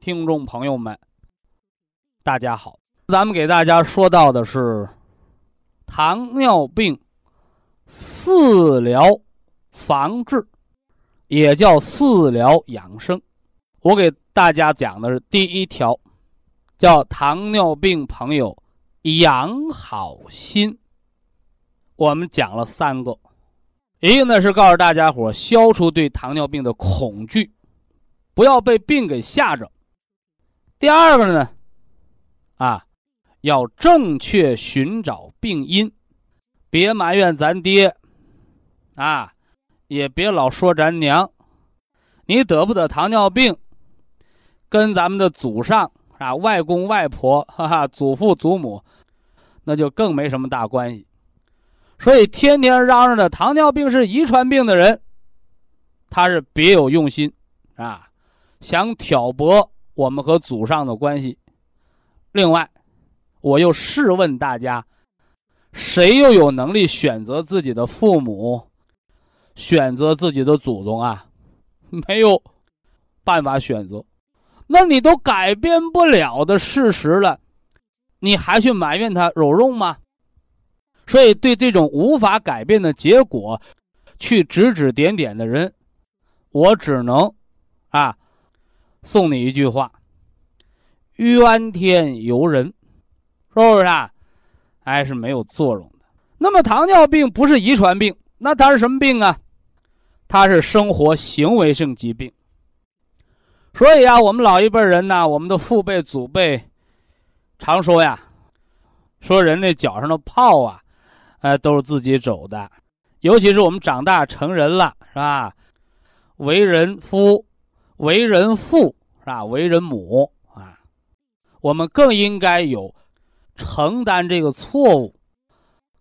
听众朋友们，大家好，咱们给大家说到的是糖尿病四疗防治，也叫四疗养生。我给大家讲的是第一条，叫糖尿病朋友养好心。我们讲了三个，一个呢是告诉大家伙消除对糖尿病的恐惧，不要被病给吓着。第二个呢，啊，要正确寻找病因，别埋怨咱爹，啊，也别老说咱娘，你得不得糖尿病，跟咱们的祖上啊、外公外婆、哈哈、祖父祖母，那就更没什么大关系。所以天天嚷嚷着糖尿病是遗传病的人，他是别有用心，啊，想挑拨。我们和祖上的关系。另外，我又试问大家：谁又有能力选择自己的父母，选择自己的祖宗啊？没有办法选择。那你都改变不了的事实了，你还去埋怨他有用吗？所以，对这种无法改变的结果，去指指点点的人，我只能啊。送你一句话：怨天尤人，是不是啊？哎是没有作用的。那么糖尿病不是遗传病，那它是什么病啊？它是生活行为性疾病。所以啊，我们老一辈人呢，我们的父辈祖辈常说呀，说人那脚上的泡啊，呃，都是自己走的。尤其是我们长大成人了，是吧？为人夫。为人父是吧？为人母啊，我们更应该有承担这个错误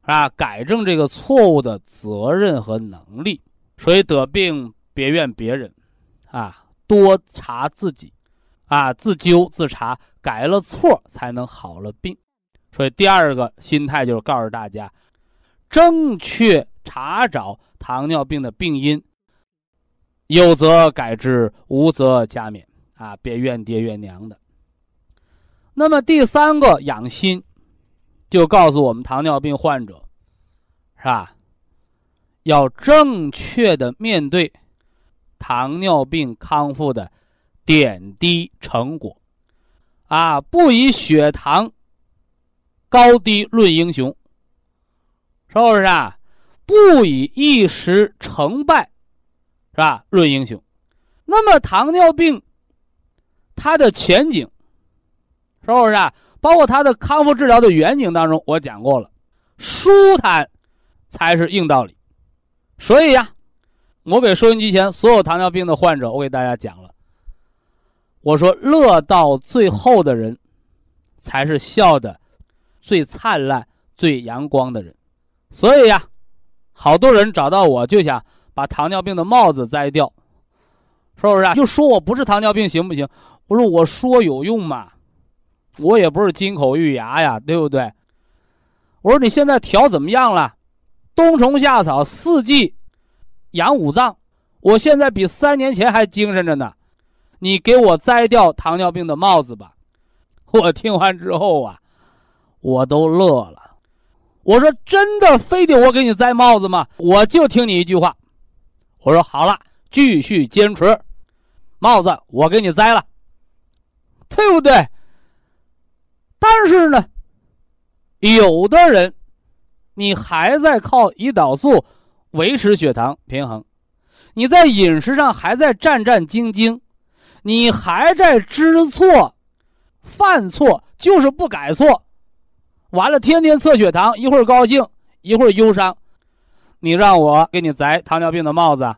啊，改正这个错误的责任和能力。所以得病别怨别人啊，多查自己啊，自纠自查，改了错才能好了病。所以第二个心态就是告诉大家，正确查找糖尿病的病因。有则改之，无则加勉啊！别怨爹怨娘的。那么第三个养心，就告诉我们糖尿病患者，是吧？要正确的面对糖尿病康复的点滴成果，啊，不以血糖高低论英雄，是不是啊？不以一时成败。是吧？论英雄，那么糖尿病，它的前景，是不是啊？包括它的康复治疗的远景当中，我讲过了，舒坦才是硬道理。所以呀，我给收音机前所有糖尿病的患者，我给大家讲了，我说乐到最后的人，才是笑的最灿烂、最阳光的人。所以呀，好多人找到我就想。把糖尿病的帽子摘掉，是不是啊？就说我不是糖尿病行不行？我说我说有用吗？我也不是金口玉牙呀，对不对？我说你现在调怎么样了？冬虫夏草，四季养五脏，我现在比三年前还精神着呢。你给我摘掉糖尿病的帽子吧！我听完之后啊，我都乐了。我说真的，非得我给你摘帽子吗？我就听你一句话。我说好了，继续坚持，帽子我给你摘了，对不对？但是呢，有的人，你还在靠胰岛素维持血糖平衡，你在饮食上还在战战兢兢，你还在知错、犯错，就是不改错，完了天天测血糖，一会儿高兴，一会儿忧伤，你让我给你摘糖尿病的帽子，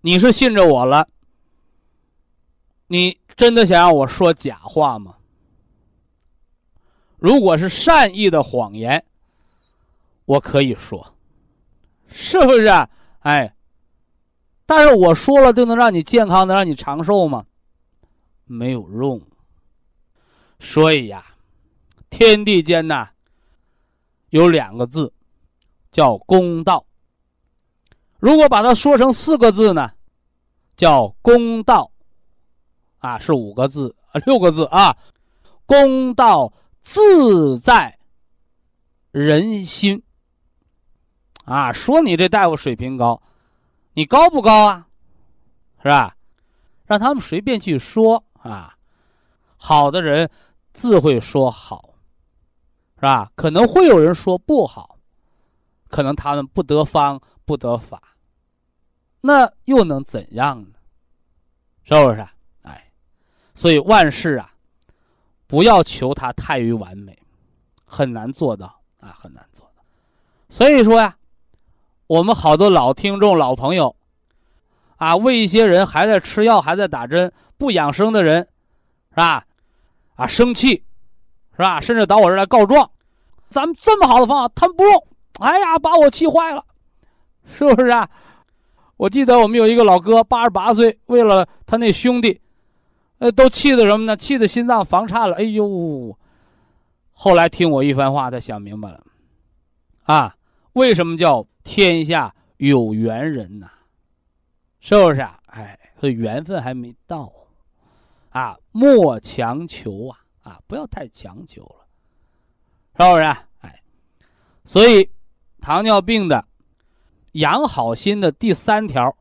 你是信着我了？你真的想让我说假话吗？如果是善意的谎言，我可以说，是不是？哎，但是我说了就能让你健康，能让你长寿吗？没有用。所以呀，天地间呐，有两个字，叫公道。如果把它说成四个字呢，叫公道。啊，是五个字，六个字啊，公道自在人心。啊，说你这大夫水平高，你高不高啊？是吧？让他们随便去说啊，好的人自会说好，是吧？可能会有人说不好，可能他们不得方不得法，那又能怎样呢？是不是？哎所以万事啊，不要求它太于完美，很难做到啊，很难做到。所以说呀，我们好多老听众、老朋友啊，为一些人还在吃药、还在打针、不养生的人，是吧？啊，生气，是吧？甚至到我这儿来告状，咱们这么好的方法，他们不用，哎呀，把我气坏了，是不是啊？我记得我们有一个老哥，八十八岁，为了他那兄弟。呃，都气的什么呢？气的心脏房颤了。哎呦！后来听我一番话，他想明白了，啊，为什么叫天下有缘人呢？是不是啊？哎，这缘分还没到，啊，莫强求啊，啊，不要太强求了，是不是？啊哎，所以糖尿病的养好心的第三条，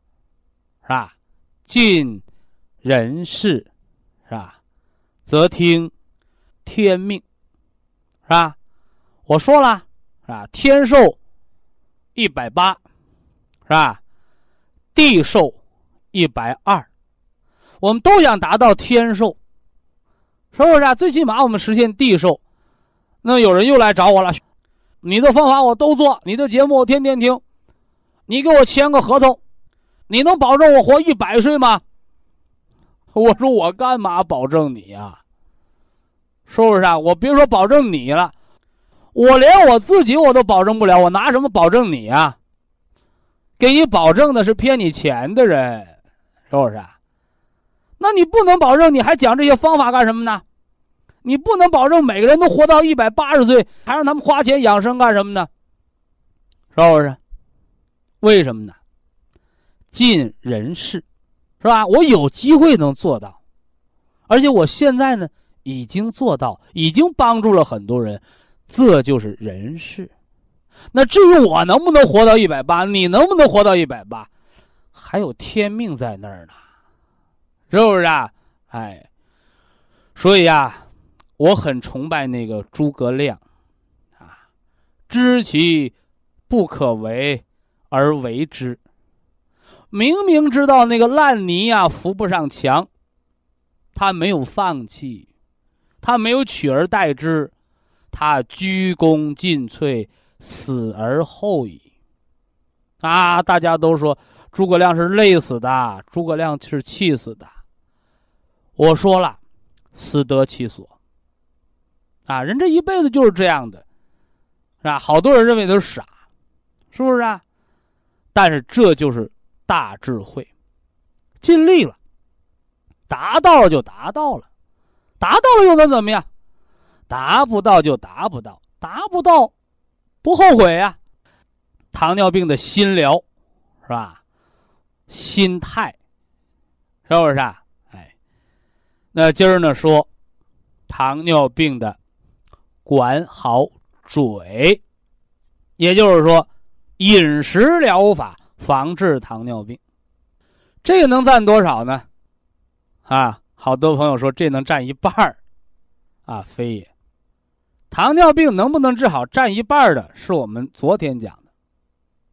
是吧？尽人事。是吧？则听天命，是吧？我说了，是吧？天寿一百八，是吧？地寿一百二，我们都想达到天寿，是不是啊？最起码我们实现地寿。那有人又来找我了，你的方法我都做，你的节目我天天听，你给我签个合同，你能保证我活一百岁吗？我说我干嘛保证你呀？是不是啊？我别说保证你了，我连我自己我都保证不了，我拿什么保证你啊？给你保证的是骗你钱的人，是不是？那你不能保证，你还讲这些方法干什么呢？你不能保证每个人都活到一百八十岁，还让他们花钱养生干什么呢？是不是？为什么呢？尽人事。是吧？我有机会能做到，而且我现在呢已经做到，已经帮助了很多人，这就是人事。那至于我能不能活到一百八，你能不能活到一百八，还有天命在那儿呢，是不是啊？哎，所以呀，我很崇拜那个诸葛亮，啊，知其不可为而为之。明明知道那个烂泥呀扶不上墙，他没有放弃，他没有取而代之，他鞠躬尽瘁，死而后已。啊！大家都说诸葛亮是累死的，诸葛亮是气死的。我说了，死得其所。啊，人这一辈子就是这样的，是吧？好多人认为都是傻，是不是啊？但是这就是。大智慧，尽力了，达到了就达到了，达到了又能怎么样？达不到就达不到，达不到不后悔呀。糖尿病的心疗，是吧？心态，是不是啊？哎，那今儿呢说糖尿病的管好嘴，也就是说饮食疗法。防治糖尿病，这个能占多少呢？啊，好多朋友说这能占一半儿，啊，非也。糖尿病能不能治好，占一半的是我们昨天讲的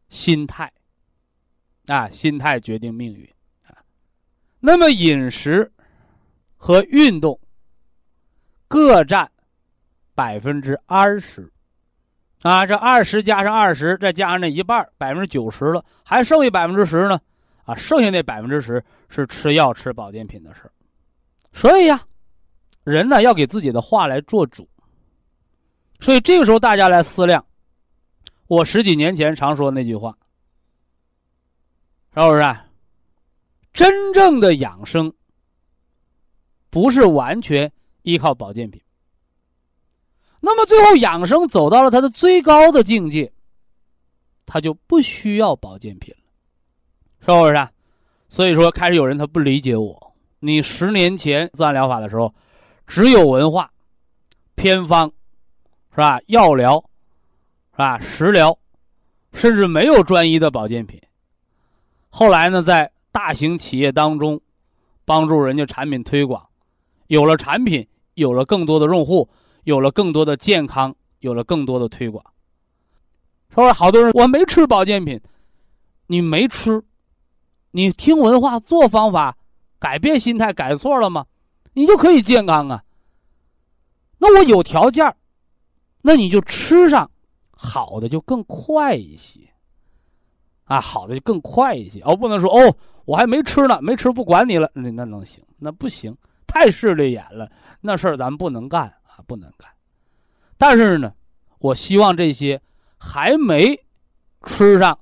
心态。啊，心态决定命运啊。那么饮食和运动各占百分之二十啊，这二十加上二十，再加上那一半，百分之九十了，还剩下百分之十呢。啊，剩下那百分之十是吃药、吃保健品的事。所以呀，人呢要给自己的话来做主。所以这个时候大家来思量，我十几年前常说那句话。是不是？真正的养生不是完全依靠保健品。那么最后养生走到了它的最高的境界，他就不需要保健品了，是不是？所以说，开始有人他不理解我。你十年前自然疗法的时候，只有文化、偏方，是吧？药疗，是吧？食疗，甚至没有专一的保健品。后来呢，在大型企业当中，帮助人家产品推广，有了产品，有了更多的用户，有了更多的健康，有了更多的推广。说好多人我没吃保健品，你没吃，你听文化做方法，改变心态改错了吗？你就可以健康啊。那我有条件，那你就吃上好的就更快一些。啊，好的就更快一些哦，不能说哦，我还没吃呢，没吃不管你了，那那能行？那不行，太势利眼了，那事儿咱们不能干，不能干。但是呢，我希望这些还没吃上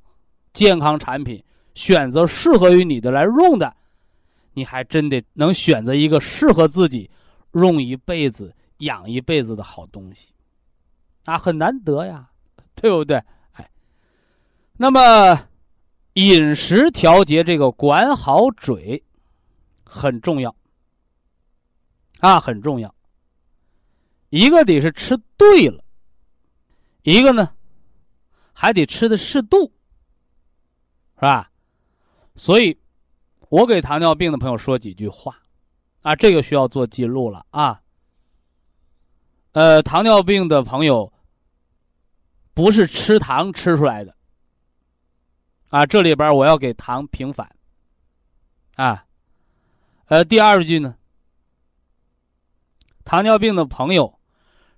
健康产品，选择适合于你的来用的，你还真得能选择一个适合自己用一辈子、养一辈子的好东西，啊，很难得呀，对不对？哎，那么。饮食调节这个管好嘴很重要啊，很重要。一个得是吃对了，一个呢还得吃的适度，是吧？所以，我给糖尿病的朋友说几句话啊，这个需要做记录了啊。呃，糖尿病的朋友不是吃糖吃出来的。啊，这里边我要给糖平反。啊，呃，第二句呢，糖尿病的朋友，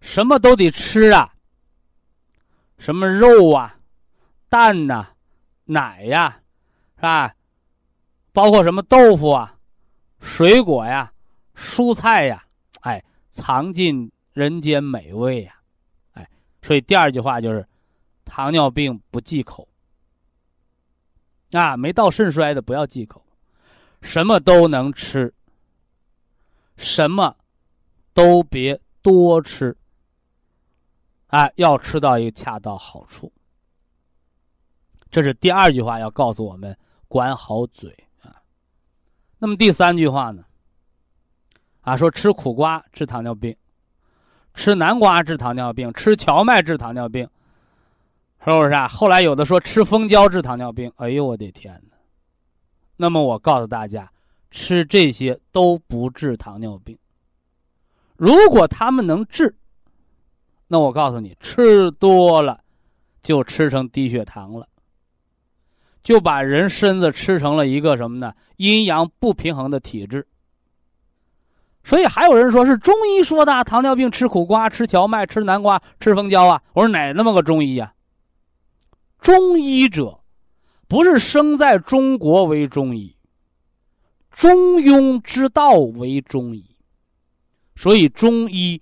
什么都得吃啊，什么肉啊、蛋呐、奶呀，是吧？包括什么豆腐啊、水果呀、蔬菜呀，哎，尝尽人间美味呀，哎，所以第二句话就是，糖尿病不忌口。啊，没到肾衰的不要忌口，什么都能吃，什么都别多吃。哎，要吃到一个恰到好处。这是第二句话要告诉我们管好嘴啊。那么第三句话呢？啊，说吃苦瓜治糖尿病，吃南瓜治糖尿病，吃荞麦治糖尿病。是不是啊？后来有的说吃蜂胶治糖尿病，哎呦我的天哪！那么我告诉大家，吃这些都不治糖尿病。如果他们能治，那我告诉你，吃多了就吃成低血糖了，就把人身子吃成了一个什么呢？阴阳不平衡的体质。所以还有人说是中医说的糖尿病吃苦瓜、吃荞麦、吃南瓜、吃蜂胶啊！我说哪那么个中医呀？中医者，不是生在中国为中医，中庸之道为中医，所以中医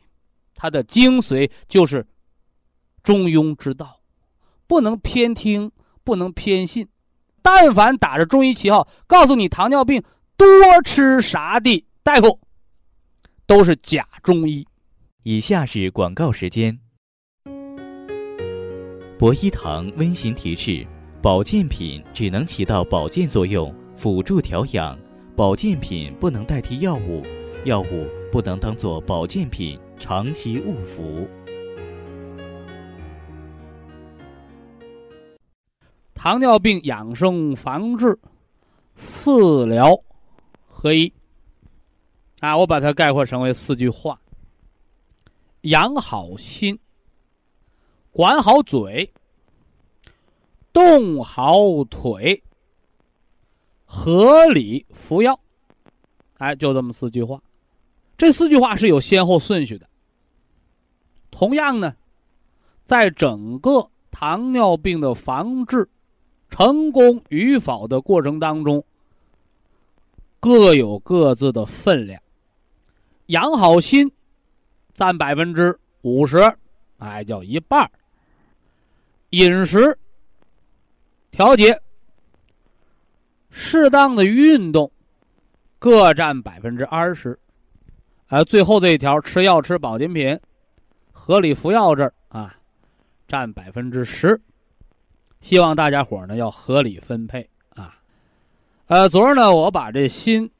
它的精髓就是中庸之道，不能偏听，不能偏信。但凡打着中医旗号告诉你糖尿病多吃啥的大夫，都是假中医。以下是广告时间。博一堂温馨提示：保健品只能起到保健作用，辅助调养；保健品不能代替药物，药物不能当做保健品长期误服。糖尿病养生防治四疗合一啊，我把它概括成为四句话：养好心，管好嘴，动好腿，合理服药。哎，就这么四句话。这四句话是有先后顺序的。同样呢，在整个糖尿病的防治成功与否的过程当中，各有各自的分量。养好心，占百分之五十，哎，叫一半饮食调节，适当的运动，各占百分之二十。呃，最后这一条，吃药吃保健品。合理服药这儿啊，占百分之十，希望大家伙呢要合理分配啊。呃，昨儿呢我把这心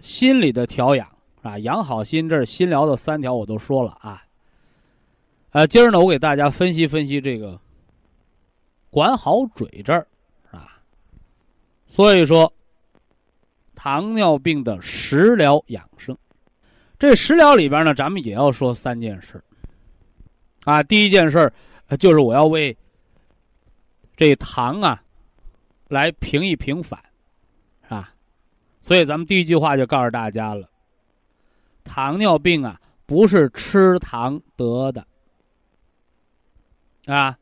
心理的调养啊，养好心这儿心疗的三条我都说了啊。呃，今儿呢我给大家分析分析这个管好嘴这儿啊。所以说，糖尿病的食疗养生，这食疗里边呢，咱们也要说三件事。啊，第一件事儿，就是我要为这糖啊，来平一平反，是吧？所以咱们第一句话就告诉大家了：糖尿病啊，不是吃糖得的，啊，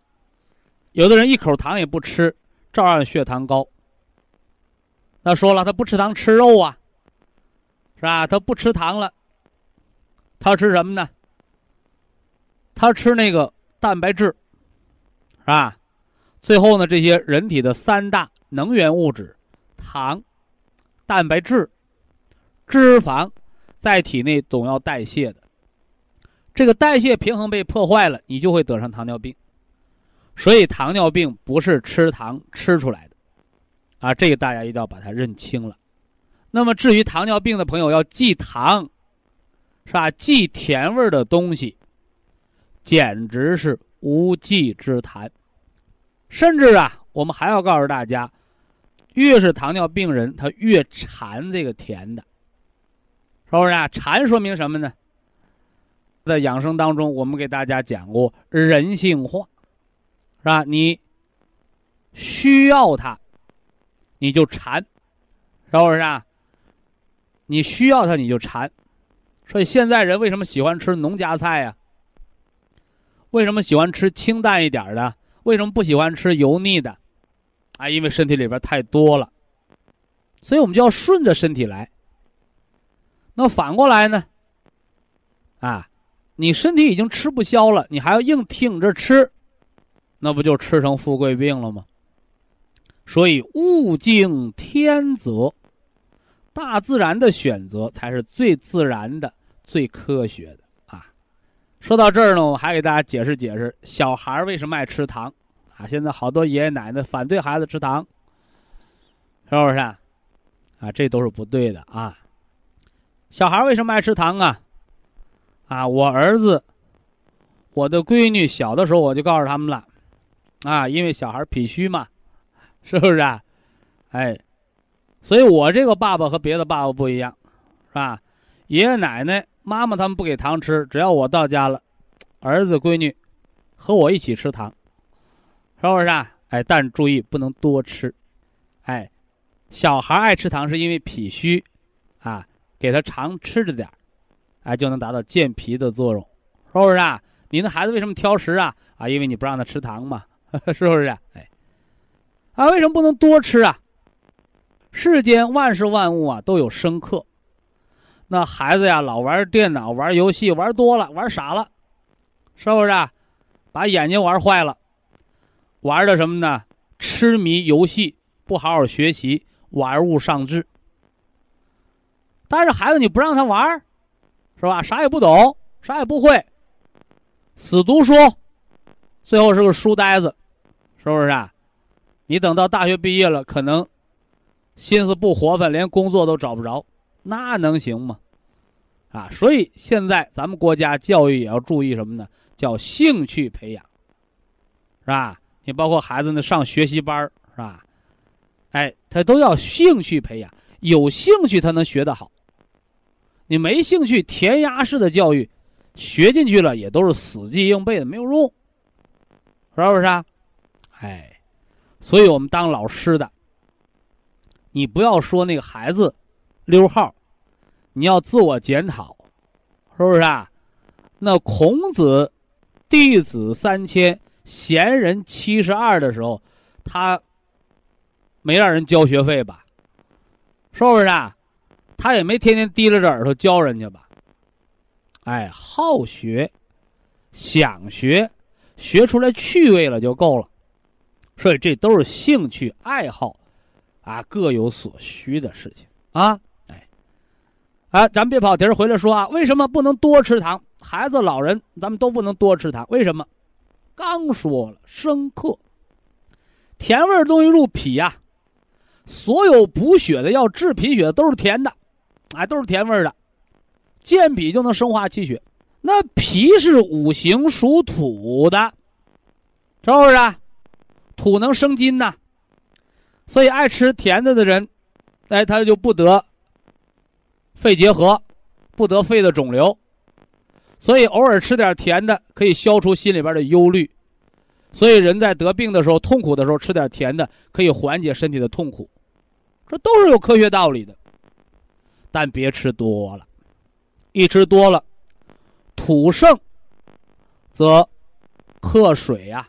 有的人一口糖也不吃，照样血糖高。那说了，他不吃糖吃肉啊，是吧？他不吃糖了，他吃什么呢？他吃那个蛋白质，是吧？最后呢，这些人体的三大能源物质，糖、蛋白质、脂肪，在体内总要代谢的。这个代谢平衡被破坏了，你就会得上糖尿病。所以，糖尿病不是吃糖吃出来的，啊，这个大家一定要把它认清了。那么，至于糖尿病的朋友要忌糖，是吧？忌甜味儿的东西。简直是无稽之谈，甚至啊，我们还要告诉大家，越是糖尿病人，他越馋这个甜的，是不是啊？馋说明什么呢？在养生当中，我们给大家讲过人性化，是吧？你需要它，你就馋，是不是啊？你需要它，你就馋，所以现在人为什么喜欢吃农家菜呀？为什么喜欢吃清淡一点的？为什么不喜欢吃油腻的？啊，因为身体里边太多了，所以我们就要顺着身体来。那反过来呢？啊，你身体已经吃不消了，你还要硬挺着吃，那不就吃成富贵病了吗？所以物竞天择，大自然的选择才是最自然的、最科学的。说到这儿呢，我还给大家解释解释小孩为什么爱吃糖啊？现在好多爷爷奶奶反对孩子吃糖，是不是啊？啊，这都是不对的啊！小孩为什么爱吃糖啊？啊，我儿子、我的闺女小的时候我就告诉他们了，啊，因为小孩脾虚嘛，是不是啊？哎，所以我这个爸爸和别的爸爸不一样，是吧？爷爷奶奶。妈妈他们不给糖吃，只要我到家了，儿子闺女和我一起吃糖，是不是啊？哎，但注意不能多吃，哎，小孩爱吃糖是因为脾虚，啊，给他常吃着点哎，就能达到健脾的作用，是不是啊？你那孩子为什么挑食啊？啊，因为你不让他吃糖嘛，是不是？哎，啊，为什么不能多吃啊？世间万事万物啊，都有生克。那孩子呀，老玩电脑、玩游戏，玩多了，玩傻了，是不是？啊把眼睛玩坏了，玩的什么呢？痴迷游戏，不好好学习，玩物丧志。但是孩子，你不让他玩，是吧？啥也不懂，啥也不会，死读书，最后是个书呆子，是不是啊？你等到大学毕业了，可能心思不活泛，连工作都找不着。那能行吗？啊，所以现在咱们国家教育也要注意什么呢？叫兴趣培养，是吧？你包括孩子呢上学习班是吧？哎，他都要兴趣培养，有兴趣他能学得好。你没兴趣，填鸭式的教育，学进去了也都是死记硬背的，没有用，是不是啊？哎，所以我们当老师的，你不要说那个孩子溜号，你要自我检讨，是不是啊？那孔子弟子三千，贤人七十二的时候，他没让人交学费吧？是不是啊？他也没天天提着着耳朵教人家吧？哎，好学，想学，学出来趣味了就够了。所以这都是兴趣爱好，啊，各有所需的事情啊。哎，啊，咱别跑题儿，回来说啊，为什么不能多吃糖？孩子、老人，咱们都不能多吃糖，为什么？刚说了，生克，甜味儿东西入脾呀。所有补血的药、治贫血的都是甜的，哎，都是甜味儿的。健脾就能生化气血，那脾是五行属土的，是不是？土能生金呐，所以爱吃甜的的人，哎，他就不得肺结核，不得肺的肿瘤。所以偶尔吃点甜的，可以消除心里边的忧虑。所以人在得病的时候、痛苦的时候，吃点甜的，可以缓解身体的痛苦。这都是有科学道理的，但别吃多了，一吃多了，土盛则克水呀。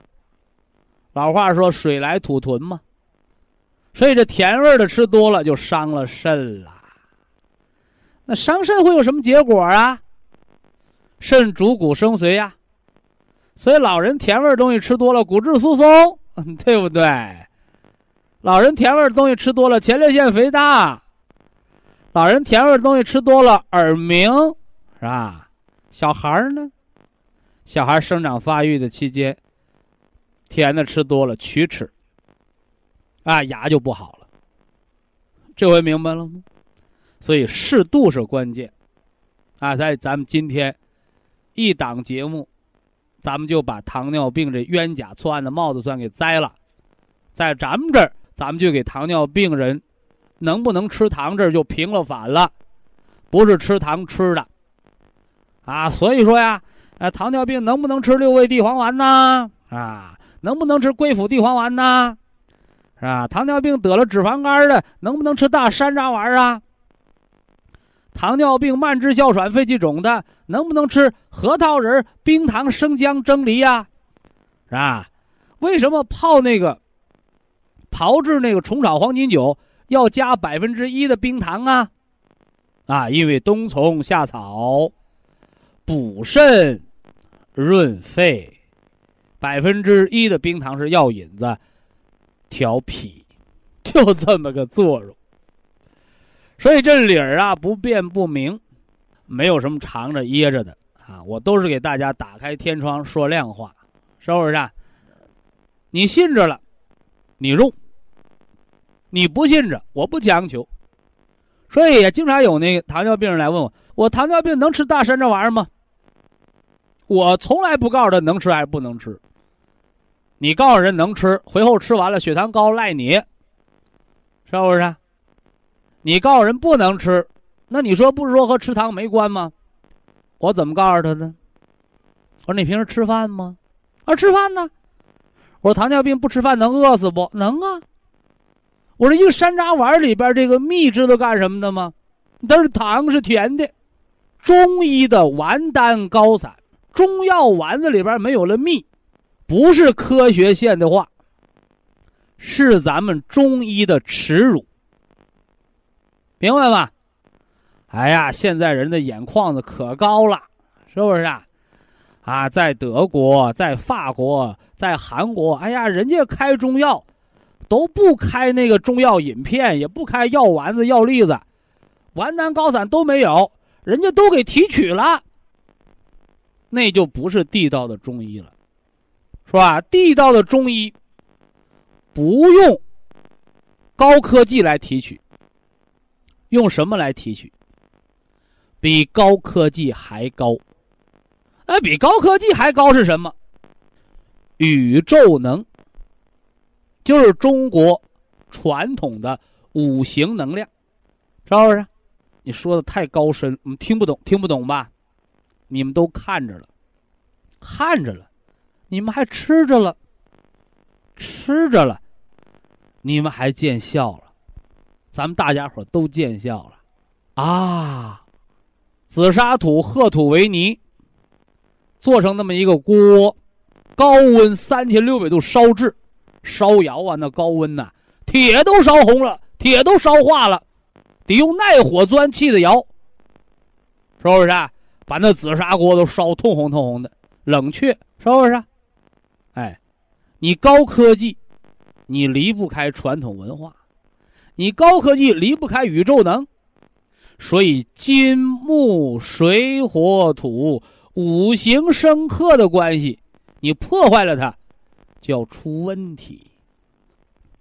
老话说“水来土屯”嘛，所以这甜味的吃多了就伤了肾了。那伤肾会有什么结果啊？肾主骨生髓呀，所以老人甜味东西吃多了，骨质疏松，对不对？老人甜味东西吃多了，前列腺肥大；老人甜味东西吃多了，耳鸣，是吧？小孩呢？小孩生长发育的期间，甜的吃多了，龋齿，啊，牙就不好了。这回明白了吗？所以适度是关键，啊，在咱们今天一档节目，咱们就把糖尿病这冤假错案的帽子算给摘了，在咱们这儿。咱们就给糖尿病人，能不能吃糖这儿就平了反了，不是吃糖吃的，啊，所以说呀，呃，糖尿病能不能吃六味地黄丸呢？啊，能不能吃桂附地黄丸呢？是吧？糖尿病得了脂肪肝的，能不能吃大山楂丸啊？糖尿病慢支哮喘、肺气肿的，能不能吃核桃仁、冰糖、生姜、蒸梨呀？是吧？为什么泡那个？炮制那个虫草黄金酒要加百分之一的冰糖啊，啊，因为冬虫夏草补肾润肺，百分之一的冰糖是药引子，调脾，就这么个作用。所以这理儿啊不辩不明，没有什么藏着掖着的啊，我都是给大家打开天窗说亮话，是不是？啊你信着了，你用。你不信着，我不强求，所以也经常有那个糖尿病人来问我：我糖尿病能吃大山这玩意儿吗？我从来不告诉他能吃还是不能吃。你告诉人能吃，回后吃完了血糖高赖你，是不是？你告诉人不能吃，那你说不是说和吃糖没关吗？我怎么告诉他的？我说你平时吃饭吗？啊，吃饭呢。我说糖尿病不吃饭能饿死不能啊？我说一个山楂丸里边这个蜜知道干什么的吗？它是糖，是甜的。中医的丸丹高散，中药丸子里边没有了蜜，不是科学线的话，是咱们中医的耻辱。明白吗？哎呀，现在人的眼眶子可高了，是不是啊？啊，在德国，在法国，在韩国，哎呀，人家开中药。都不开那个中药饮片，也不开药丸子、药粒子，丸丹高散都没有，人家都给提取了，那就不是地道的中医了，是吧？地道的中医不用高科技来提取，用什么来提取？比高科技还高，哎，比高科技还高是什么？宇宙能。就是中国传统的五行能量，是不是？你说的太高深，我们听不懂，听不懂吧？你们都看着了，看着了，你们还吃着了，吃着了，你们还见效了，咱们大家伙都见笑了，啊！紫砂土褐土为泥，做成那么一个锅，高温三千六百度烧制，烧窑啊，那高温呐，铁都烧红了，铁都烧化了，得用耐火砖砌的窑，是不是？把那紫砂锅都烧通红通红的，冷却，是不是？哎，你高科技，你离不开传统文化，你高科技离不开宇宙能。所以金木水火土五行生克的关系，你破坏了它，就要出问题。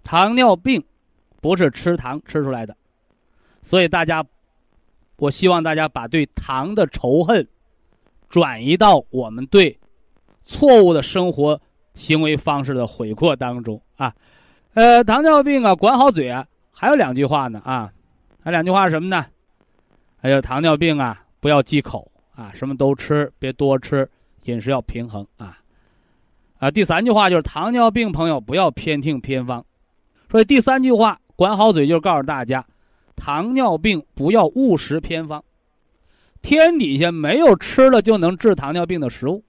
糖尿病不是吃糖吃出来的，所以大家，我希望大家把对糖的仇恨转移到我们对错误的生活行为方式的悔过当中啊。呃，糖尿病啊，管好嘴啊，还有两句话呢啊，还两句话是什么呢？还有糖尿病啊，不要忌口啊，什么都吃，别多吃，饮食要平衡啊。啊，第三句话就是糖尿病朋友不要偏听偏方，所以第三句话管好嘴就是告诉大家，糖尿病不要误食偏方，天底下没有吃了就能治糖尿病的食物，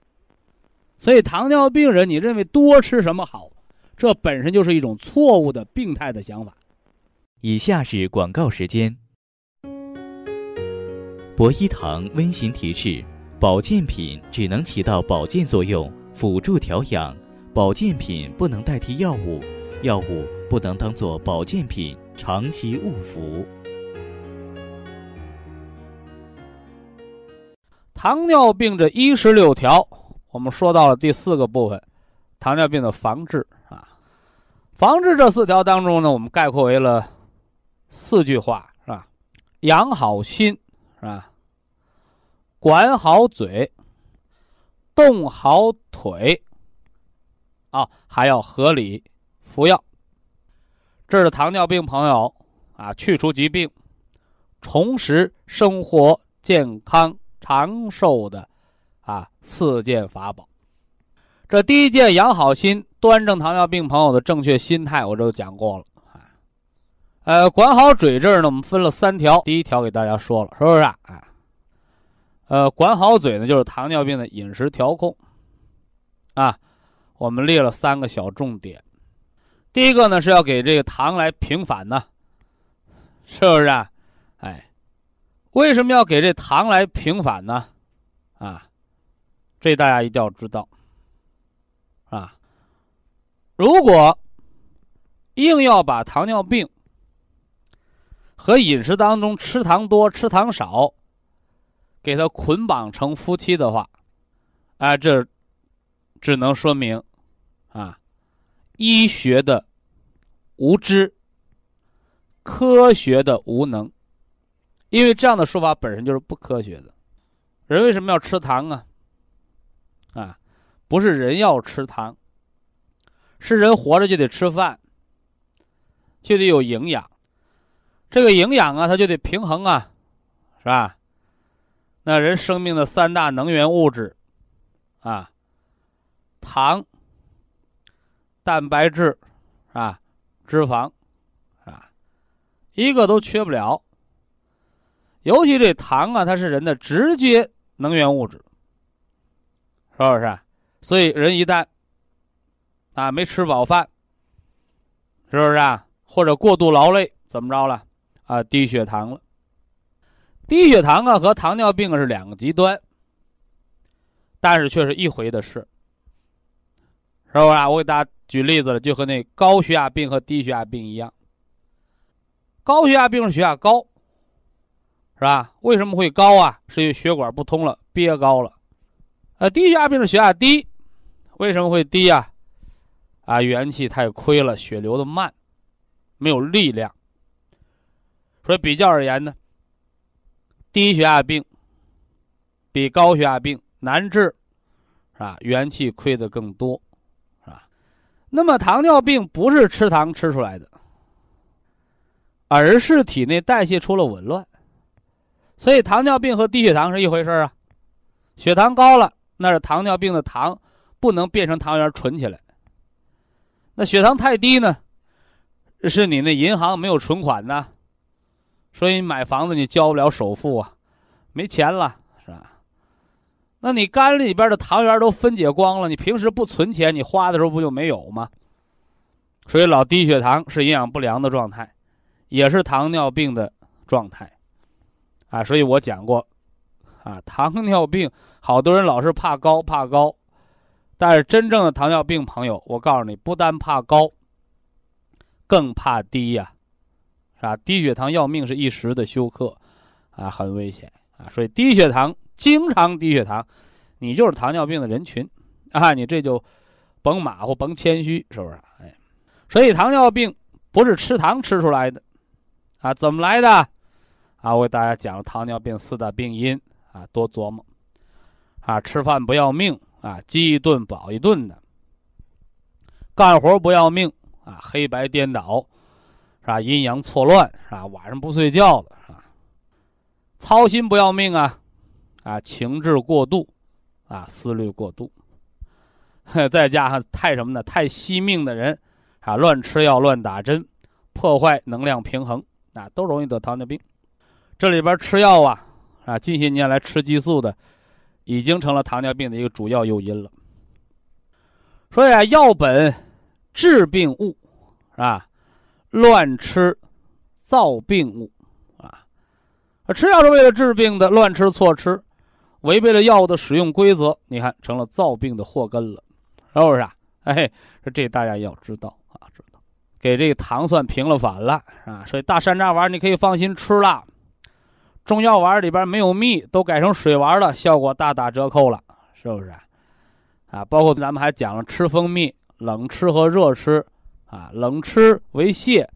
所以糖尿病人你认为多吃什么好，这本身就是一种错误的病态的想法。以下是广告时间。博一堂温馨提示：保健品只能起到保健作用，辅助调养；保健品不能代替药物，药物不能当做保健品长期误服。糖尿病这一十六条，我们说到了第四个部分，糖尿病的防治啊。防治这四条当中呢，我们概括为了四句话，是吧？养好心。是吧？管好嘴，动好腿，啊，还要合理服药。这是糖尿病朋友啊，去除疾病、重拾生活健康长寿的啊四件法宝。这第一件养好心，端正糖尿病朋友的正确心态，我都讲过了。呃，管好嘴这儿呢，我们分了三条。第一条给大家说了，是不是啊？呃，管好嘴呢，就是糖尿病的饮食调控。啊，我们列了三个小重点。第一个呢，是要给这个糖来平反呢，是不是啊？哎，为什么要给这糖来平反呢？啊，这大家一定要知道。啊，如果硬要把糖尿病和饮食当中吃糖多吃糖少，给他捆绑成夫妻的话，啊，这只能说明啊，医学的无知，科学的无能，因为这样的说法本身就是不科学的。人为什么要吃糖啊？啊，不是人要吃糖，是人活着就得吃饭，就得有营养。这个营养啊，它就得平衡啊，是吧？那人生命的三大能源物质，啊，糖、蛋白质，啊，脂肪，啊，一个都缺不了。尤其这糖啊，它是人的直接能源物质，是不是？所以人一旦啊没吃饱饭，是不是啊？或者过度劳累，怎么着了？啊，低血糖了。低血糖啊和糖尿病是两个极端，但是却是一回的事，是不是啊？我给大家举例子了，就和那高血压病和低血压病一样。高血压病是血压高，是吧？为什么会高啊？是因为血管不通了，憋高了。呃，低血压病是血压低，为什么会低啊？啊，元气太亏了，血流的慢，没有力量。所以比较而言呢，低血压病比高血压病难治，是吧？元气亏的更多，是吧？那么糖尿病不是吃糖吃出来的，而是体内代谢出了紊乱，所以糖尿病和低血糖是一回事啊。血糖高了，那是糖尿病的糖不能变成糖原存起来。那血糖太低呢，是你那银行没有存款呢，所以买房子你交不了首付啊，没钱了是吧？那你肝里边的糖原都分解光了，你平时不存钱，你花的时候不就没有吗？所以老低血糖是营养不良的状态，也是糖尿病的状态，啊，所以我讲过，啊，糖尿病好多人老是怕高怕高。但是真正的糖尿病朋友，我告诉你，不但怕高，更怕低呀，是吧？低血糖要命是一时的休克，啊，很危险啊！所以低血糖，经常低血糖，你就是糖尿病的人群，啊，你这就甭马虎，甭谦虚，是不是？哎，所以糖尿病不是吃糖吃出来的，啊，怎么来的？啊，我给大家讲了糖尿病四大病因，啊，多琢磨，啊，吃饭不要命。啊，饥一顿饱一顿的，干活不要命啊，黑白颠倒，是吧？阴阳错乱，是吧？晚上不睡觉的，是吧？操心不要命啊，啊，情志过度，啊，思虑过度，再加上太什么呢？太惜命的人，啊，乱吃药、乱打针，破坏能量平衡，啊，都容易得糖尿病。这里边吃药啊，啊，近些年来吃激素的。已经成了糖尿病的一个主要诱因了。所以啊，药本治病物，是吧？乱吃造病物，啊，吃药是为了治病的，乱吃错吃，违背了药物的使用规则，你看成了造病的祸根了，是不是啊？哎，这大家要知道啊，知道，给这个糖算平了反了，啊，所以大山楂丸你可以放心吃了。中药丸里边没有蜜，都改成水丸了，效果大打折扣了，是不是？啊，包括咱们还讲了吃蜂蜜，冷吃和热吃，啊，冷吃为泻，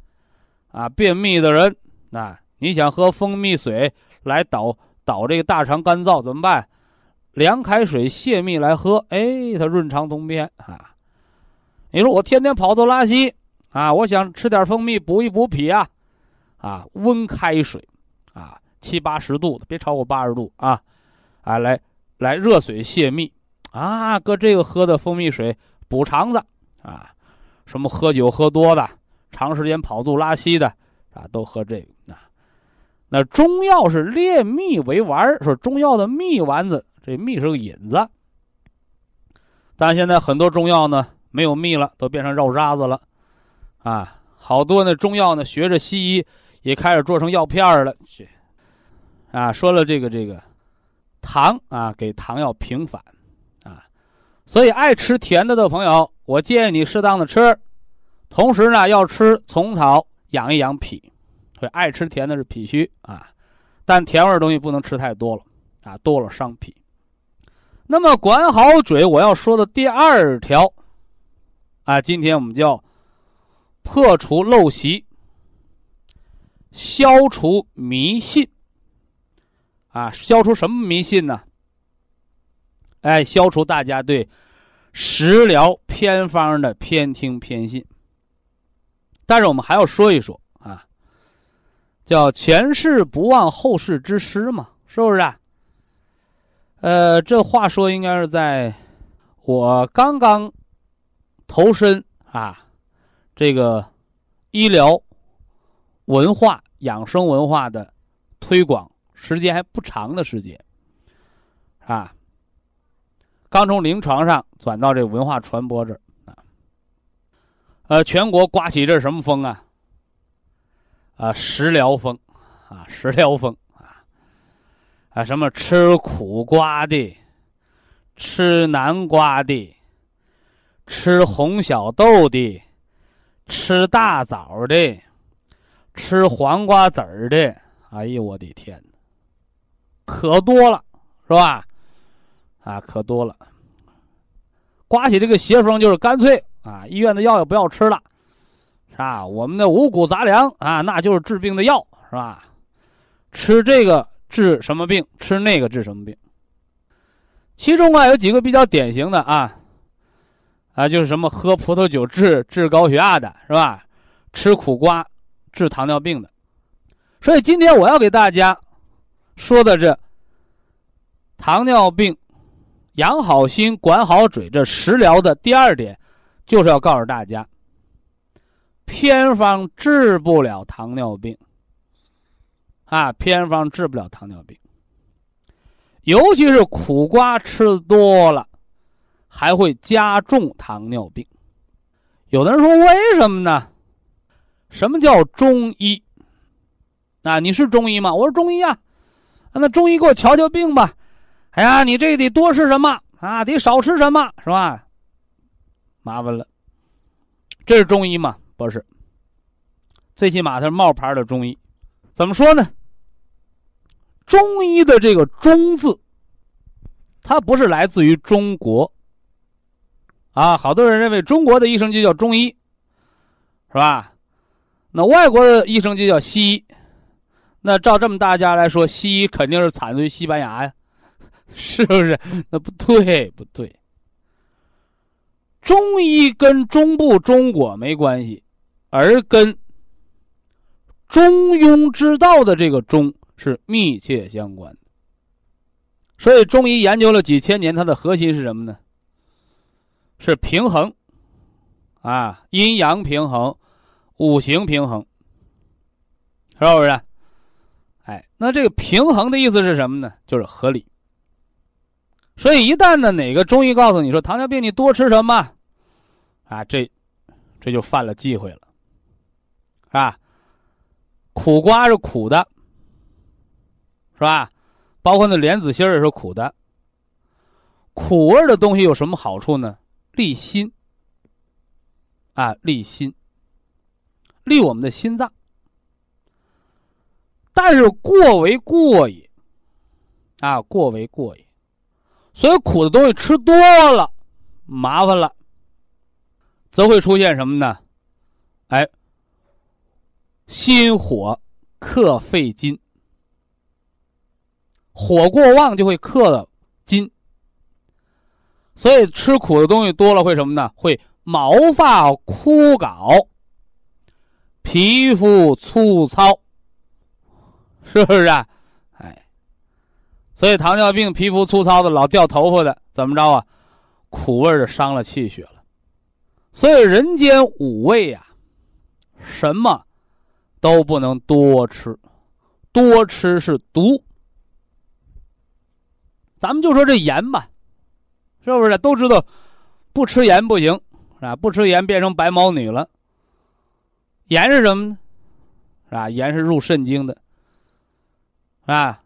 啊，便秘的人，那你想喝蜂蜜水来导导这个大肠干燥怎么办？凉开水泻蜜来喝，哎，它润肠通便啊。你说我天天跑肚拉稀，啊，我想吃点蜂蜜补一补脾啊，啊，温开水，啊。七八十度的，别超过八十度啊！啊，来来，热水泄密啊，搁这个喝的蜂蜜水补肠子啊，什么喝酒喝多的，长时间跑肚拉稀的啊，都喝这个啊。那中药是炼蜜为丸说中药的蜜丸子，这蜜是个引子。但现在很多中药呢没有蜜了，都变成肉渣子了啊！好多呢中药呢学着西医也开始做成药片了去。啊，说了这个这个，糖啊，给糖要平反，所以爱吃甜的的朋友，我建议你适当的吃，同时呢要吃虫草养一养脾，所以爱吃甜的是脾虚啊，但甜味东西不能吃太多了，啊，多了伤脾。那么管好嘴，我要说的第二条，啊，今天我们叫破除陋习，消除迷信。啊，消除什么迷信呢？哎，消除大家对食疗偏方的偏听偏信。但是我们还要说一说啊，叫前世不忘后世之师嘛，是不是啊？呃，这话说应该是在我刚刚投身啊这个医疗文化、养生文化的推广。时间还不长的时间，啊，刚从临床上转到这文化传播这儿啊，呃，全国刮起这什么风啊？啊，食疗风，啊，食疗风啊，啊，什么吃苦瓜的，吃南瓜的，吃红小豆的，吃大枣的，吃黄瓜籽儿的，哎呦，我的天！可多了，是吧？啊，可多了。刮起这个邪风，就是干脆啊，医院的药也不要吃了，是吧？我们的五谷杂粮啊，那就是治病的药，是吧？吃这个治什么病？吃那个治什么病？其中啊，有几个比较典型的啊，啊，就是什么喝葡萄酒治治高血压的，是吧？吃苦瓜治糖尿病的。所以今天我要给大家。说的这糖尿病养好心，管好嘴，这食疗的第二点，就是要告诉大家，偏方治不了糖尿病。啊，偏方治不了糖尿病，尤其是苦瓜吃多了，还会加重糖尿病。有的人说，为什么呢？什么叫中医？啊，你是中医吗？我是中医啊。那中医给我瞧瞧病吧。哎呀，你这得多吃什么啊？得少吃什么，是吧？麻烦了。这是中医吗？不是。最起码它是冒牌的中医。怎么说呢？中医的这个“中”字，它不是来自于中国。啊，好多人认为中国的医生就叫中医，是吧？那外国的医生就叫西医。那照这么大家来说，西医肯定是产自于西班牙呀，是不是？那不对，不对。中医跟中部中国没关系，而跟中庸之道的这个“中”。是密切相关的，所以中医研究了几千年，它的核心是什么呢？是平衡，啊，阴阳平衡，五行平衡，是不是？哎，那这个平衡的意思是什么呢？就是合理。所以一旦呢，哪个中医告诉你说糖尿病你多吃什么，啊，这这就犯了忌讳了，啊，苦瓜是苦的。是吧？包括那莲子心也是苦的。苦味的东西有什么好处呢？利心。啊，利心，利我们的心脏。但是过为过也。啊，过为过也。所以苦的东西吃多了，麻烦了，则会出现什么呢？哎，心火克肺金。火过旺就会克了金，所以吃苦的东西多了会什么呢？会毛发枯槁，皮肤粗糙，是不是啊？所以糖尿病皮肤粗糙的、老掉头发的，怎么着啊？苦味的伤了气血了。所以人间五味呀，什么都不能多吃，多吃是毒。咱们就说这盐吧，是不是？都知道不吃盐不行，啊？不吃盐变成白毛女了。盐是什么呢？是吧？盐是入肾经的，啊，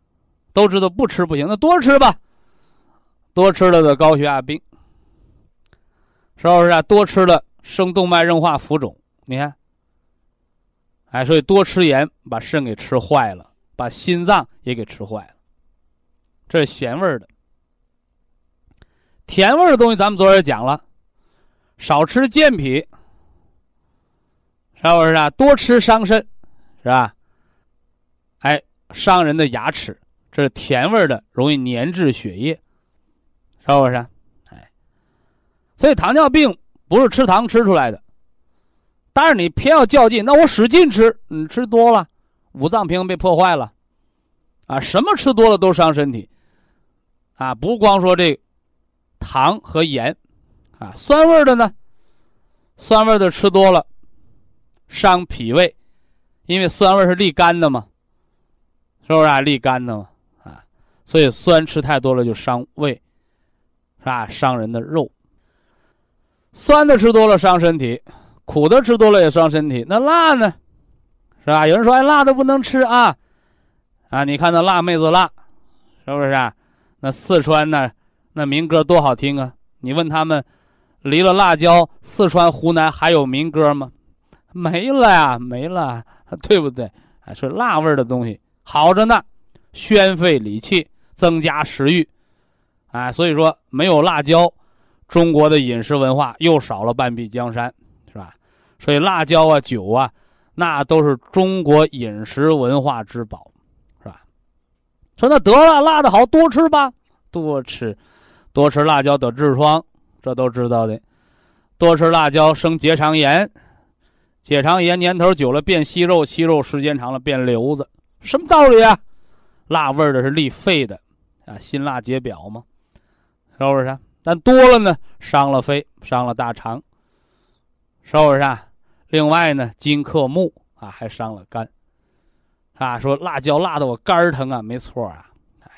都知道不吃不行，那多吃吧。多吃了的高血压病，是不是？啊？多吃了生动脉硬化浮肿，你看，哎，所以多吃盐把肾给吃坏了，把心脏也给吃坏了。这是咸味儿的，甜味的东西咱们昨天讲了，少吃健脾，是不是啊？多吃伤肾，是吧？哎，伤人的牙齿，这是甜味儿的，容易粘滞血液，是不是？哎，所以糖尿病不是吃糖吃出来的，但是你偏要较劲，那我使劲吃，你吃多了，五脏平衡被破坏了，啊，什么吃多了都伤身体。啊，不光说这糖和盐，啊，酸味的呢，酸味的吃多了伤脾胃，因为酸味是利肝的嘛，是不是啊？利肝的嘛，啊，所以酸吃太多了就伤胃，是吧？伤人的肉。酸的吃多了伤身体，苦的吃多了也伤身体。那辣呢？是吧？有人说，哎，辣的不能吃啊，啊，你看那辣妹子辣，是不是啊？那四川那那民歌多好听啊！你问他们，离了辣椒，四川、湖南还有民歌吗？没了呀，没了，对不对？说辣味的东西好着呢，宣肺理气，增加食欲，啊，所以说没有辣椒，中国的饮食文化又少了半壁江山，是吧？所以辣椒啊、酒啊，那都是中国饮食文化之宝。是吧说那得了，辣的好多吃吧，多吃，多吃辣椒得痔疮，这都知道的。多吃辣椒生结肠炎，结肠炎年头久了变息肉，息肉时间长了变瘤子，什么道理啊？辣味的是利肺的，啊，辛辣解表嘛，是不是？但多了呢，伤了肺，伤了大肠，是不是？另外呢，金克木啊，还伤了肝。啊，说辣椒辣的我肝疼啊，没错啊，哎，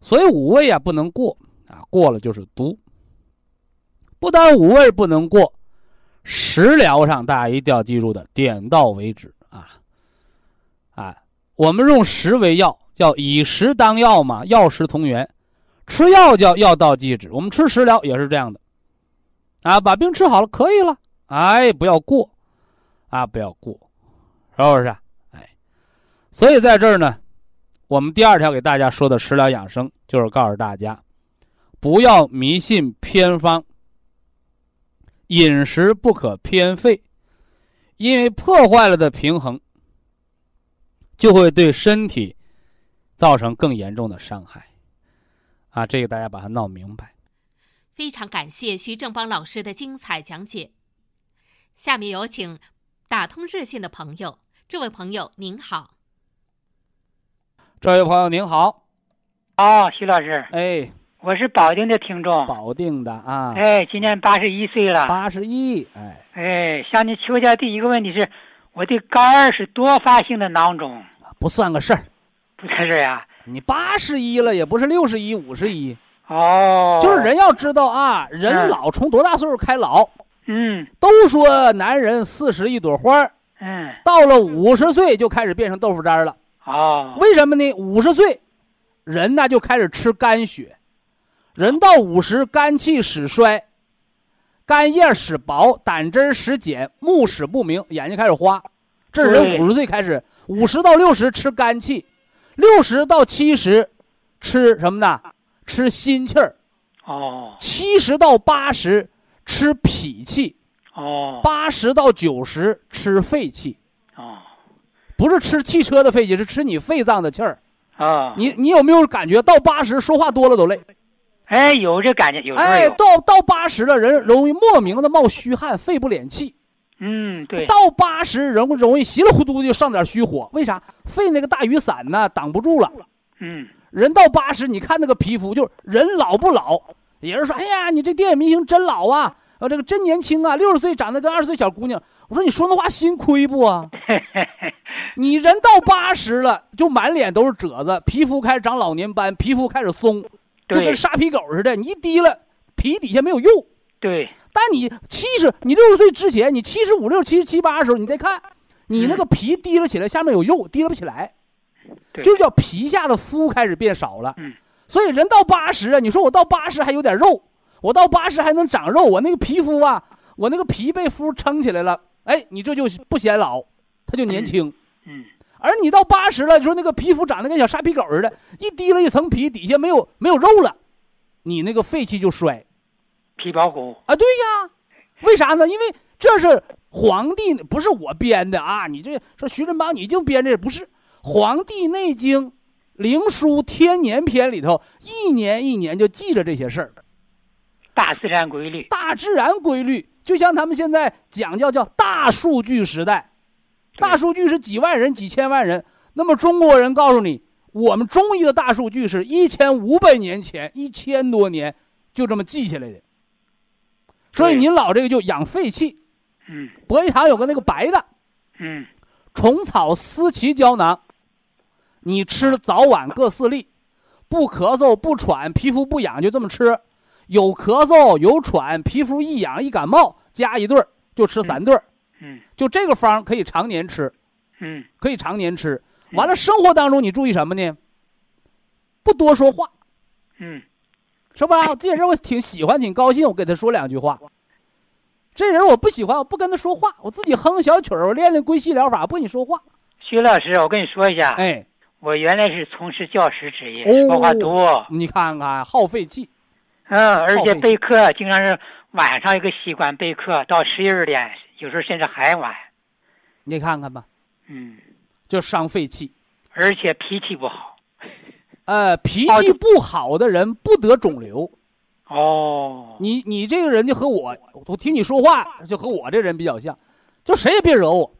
所以五味啊不能过啊，过了就是毒。不但五味不能过，食疗上大家一定要记住的，点到为止啊，啊，我们用食为药，叫以食当药嘛，药食同源，吃药叫药到即止，我们吃食疗也是这样的，啊，把病吃好了可以了，哎，不要过，啊，不要过，是不是？哎所以在这儿呢，我们第二条给大家说的食疗养生，就是告诉大家，不要迷信偏方，饮食不可偏废，因为破坏了的平衡，就会对身体造成更严重的伤害。啊，这个大家把它闹明白。非常感谢徐正邦老师的精彩讲解。下面有请打通热线的朋友，这位朋友您好。这位朋友您好，哦，徐老师，哎，我是保定的听众，保定的啊，哎，今年八十一岁了，八十一，哎，哎，向你求教第一个问题是，我的肝儿是多发性的囊肿，不算个事儿，不算事儿呀，你八十一了，也不是六十一、五十一，哦，就是人要知道啊，人老从多大岁数开老？嗯，都说男人四十一朵花嗯，到了五十岁就开始变成豆腐渣了。哦，为什么呢？五十岁，人呢就开始吃肝血，人到五十，肝气始衰，肝叶始薄，胆汁始减，目始不明，眼睛开始花。这是人五十岁开始，五十到六十吃肝气，六十到七十吃什么呢？吃心气儿。哦，七十到八十吃脾气。哦，八十到九十吃肺气。哦。不是吃汽车的肺气，是吃你肺脏的气儿，啊！你你有没有感觉到八十说话多了都累？哎，有这感觉，有哎，到到八十了，人容易莫名的冒虚汗，肺不敛气。嗯，对。到八十，人容易稀里糊涂就上点虚火，为啥？肺那个大雨伞呢挡不住了。嗯。人到八十，你看那个皮肤，就是人老不老？有人说：“哎呀，你这电影明星真老啊，啊，这个真年轻啊，六十岁长得跟二十岁小姑娘。”我说：“你说那话心亏不啊？”你人到八十了，就满脸都是褶子，皮肤开始长老年斑，皮肤开始松，就跟沙皮狗似的。你一滴了，皮底下没有肉。对。但你七十，你六十岁之前，你七十五六、七十七八的时候，你再看，你那个皮提了起来，下面有肉，提了不起来，就叫皮下的肤开始变少了。嗯。所以人到八十啊，你说我到八十还有点肉，我到八十还能长肉，我那个皮肤啊，我那个皮被肤撑起来了，哎，你这就不显老，它就年轻。嗯，而你到八十了，就说那个皮肤长得跟小沙皮狗似的，一提了一层皮，底下没有没有肉了，你那个肺气就衰，皮包骨啊，对呀，为啥呢？因为这是皇帝，不是我编的啊！你这说徐振邦，你就编这不是《黄帝内经·灵枢·天年篇》里头，一年一年就记着这些事儿，大自然规律，大自然规律，就像他们现在讲叫叫大数据时代。大数据是几万人、几千万人，那么中国人告诉你，我们中医的大数据是一千五百年前，一千多年就这么记下来的。所以您老这个就养肺气，嗯，博益堂有个那个白的，嗯，虫草思奇胶囊，你吃早晚各四粒，不咳嗽不喘，皮肤不痒就这么吃，有咳嗽有喘，皮肤一痒一感冒，加一对儿就吃三对儿。嗯，就这个方可以常年吃，嗯，可以常年吃。完了，生活当中你注意什么呢？不多说话，嗯，是吧？这人我挺喜欢，挺高兴，我给他说两句话。这人我不喜欢，我不跟他说话，我自己哼小曲儿，我练练归西疗法，不跟你说话。徐老师，我跟你说一下，哎，我原来是从事教师职业，说话多。你看看，耗肺气。嗯，而且备课经常是晚上一个习惯备课到十一二点。有时候甚至还晚，你看看吧，嗯，就伤肺气，而且脾气不好，呃，脾气不好的人不得肿瘤，哦，你你这个人就和我，我听你说话就和我这人比较像，就谁也别惹我，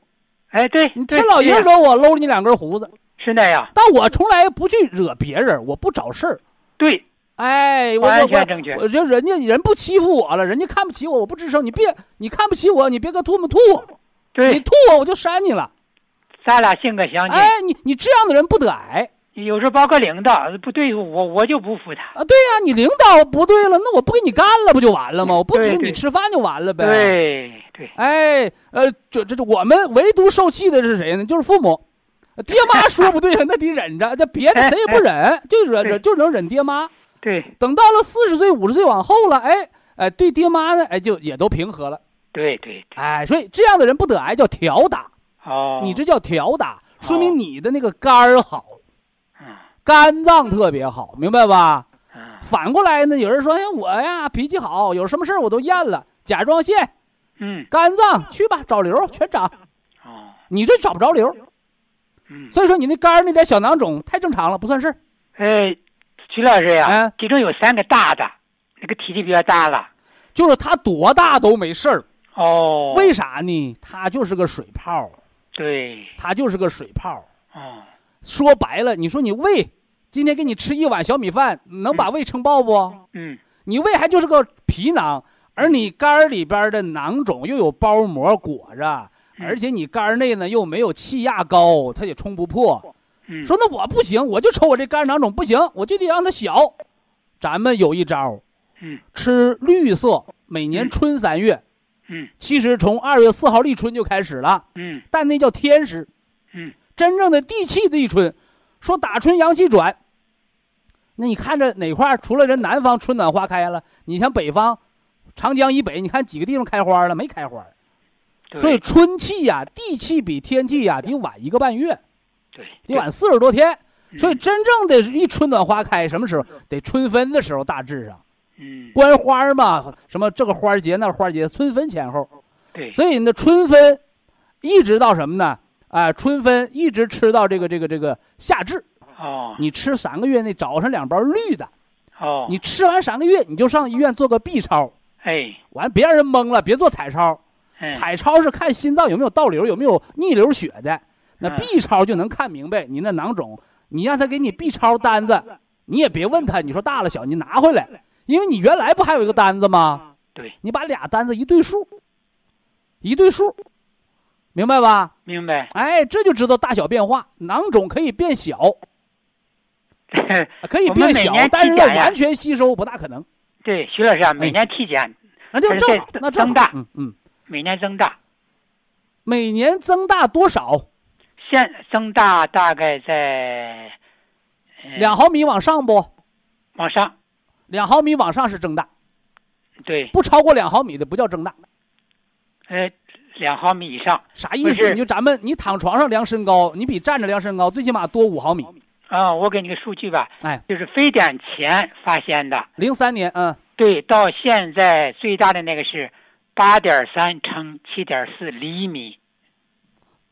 哎，对你天老爷惹我，搂着你两根胡子，是那样，但我从来不去惹别人，我不找事儿，对，哎，我完全正确。我就人家人不欺负我了，人家看不起我，我不吱声。你别，你看不起我，你别搁吐沫吐我。对，你吐我，我就扇你了。咱俩性格相近。哎，你你这样的人不得挨。有时候包括领导不对付我，我就不服他。啊，对呀，你领导不对了，那我不给你干了，不就完了吗？我不请你吃饭就完了呗。对对。哎，呃，这这这，我们唯独受气的是谁呢？就是父母。爹妈说不对了，那得忍着。这别的谁也不忍，就忍着，就能忍爹妈。对。等到了四十岁、五十岁往后了，哎哎，对爹妈呢，哎，就也都平和了。对对。哎，所以这样的人不得挨，叫调打。哦。你这叫调打，说明你的那个肝儿好，嗯，肝脏特别好，明白吧？嗯。反过来呢，有人说，哎，我呀脾气好，有什么事儿我都咽了，甲状腺，嗯，肝脏去吧，找瘤全长。哦。你这找不着瘤。嗯，所以说你那肝那点小囊肿太正常了，不算事儿。哎，徐老师呀，嗯，其中有三个大的，那个体积比较大了，就是它多大都没事儿。哦，为啥呢？它就是个水泡。对，它就是个水泡。哦，说白了，你说你胃今天给你吃一碗小米饭，能把胃撑爆不？嗯，你胃还就是个皮囊，而你肝里边的囊肿又有包膜裹着。而且你肝内呢又没有气压高，它也冲不破。说那我不行，我就瞅我这肝囊肿不行，我就得让它小。咱们有一招，嗯，吃绿色，每年春三月，嗯，其实从二月四号立春就开始了，嗯，但那叫天时，嗯，真正的地气的立春，说打春阳气转。那你看着哪块除了人南方春暖花开了，你像北方，长江以北，你看几个地方开花了没？开花。所以春气呀，地气比天气呀得晚一个半月，对，得晚四十多天。所以真正的一春暖花开，什么时候？得春分的时候，大致上。嗯。观花嘛，什么这个花节那花节，春分前后。对。所以那春分，一直到什么呢？啊，春分一直吃到这个这个这个夏至。哦。你吃三个月，那找上两包绿的。哦。你吃完三个月，你就上医院做个 B 超。哎。完，别让人懵了，别做彩超。彩超是看心脏有没有倒流，有没有逆流血的。那 B 超就能看明白你那囊肿。你让他给你 B 超单子，你也别问他，你说大了小，你拿回来，因为你原来不还有一个单子吗？对，你把俩单子一对数，一对数，明白吧？明白。哎，这就知道大小变化，囊肿可以变小，可以变小，但是要完全吸收不大可能。对，徐老师啊，每年体检。那就正好，那增大，嗯嗯，每年增大，每年增大多少？现增大大概在两毫米往上不？往上，两毫米往上是增大，对，不超过两毫米的不叫增大。呃，两毫米以上啥意思？你就咱们你躺床上量身高，你比站着量身高最起码多五毫米。啊，我给你个数据吧，哎，就是非典前发现的，零三年，嗯。对，到现在最大的那个是八点三乘七点四厘米。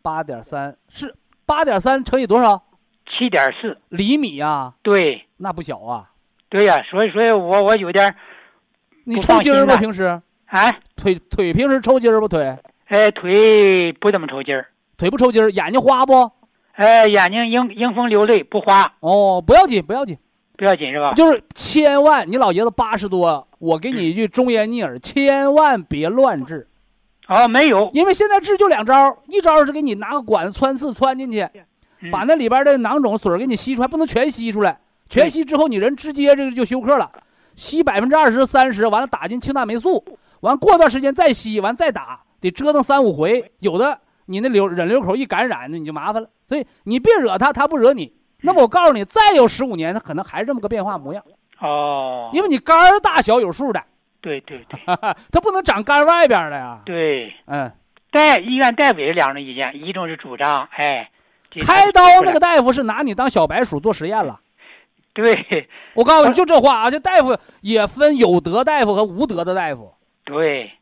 八点三是八点三乘以多少？七点四厘米呀？对，那不小啊。对呀，所以所以我我有点你抽筋儿不？平时啊？腿腿平时抽筋儿不？腿？哎，腿不怎么抽筋儿。腿不抽筋儿，眼睛花不？哎，眼睛迎迎风流泪不花。哦，不要紧，不要紧。不要紧是吧？就是千万，你老爷子八十多，我给你一句忠言逆耳，千万别乱治。哦，没有，因为现在治就两招，一招是给你拿个管子穿刺穿进去，把那里边的囊肿水给你吸出来，不能全吸出来，全吸之后你人直接这个就休克了。吸百分之二十三十，完了打进青大霉素，完过段时间再吸，完再打，得折腾三五回。有的你那流人流口一感染，那你就麻烦了。所以你别惹他，他不惹你。那么我告诉你，再有十五年，他可能还是这么个变化模样。哦，因为你肝儿大小有数的。对对对，它不能长肝外边的呀。对，嗯，大医院大夫也两种意见，一种是主张，哎，开刀那个大夫是拿你当小白鼠做实验了。对，我告诉你就这话啊，这大夫也分有德大夫和无德的大夫。对，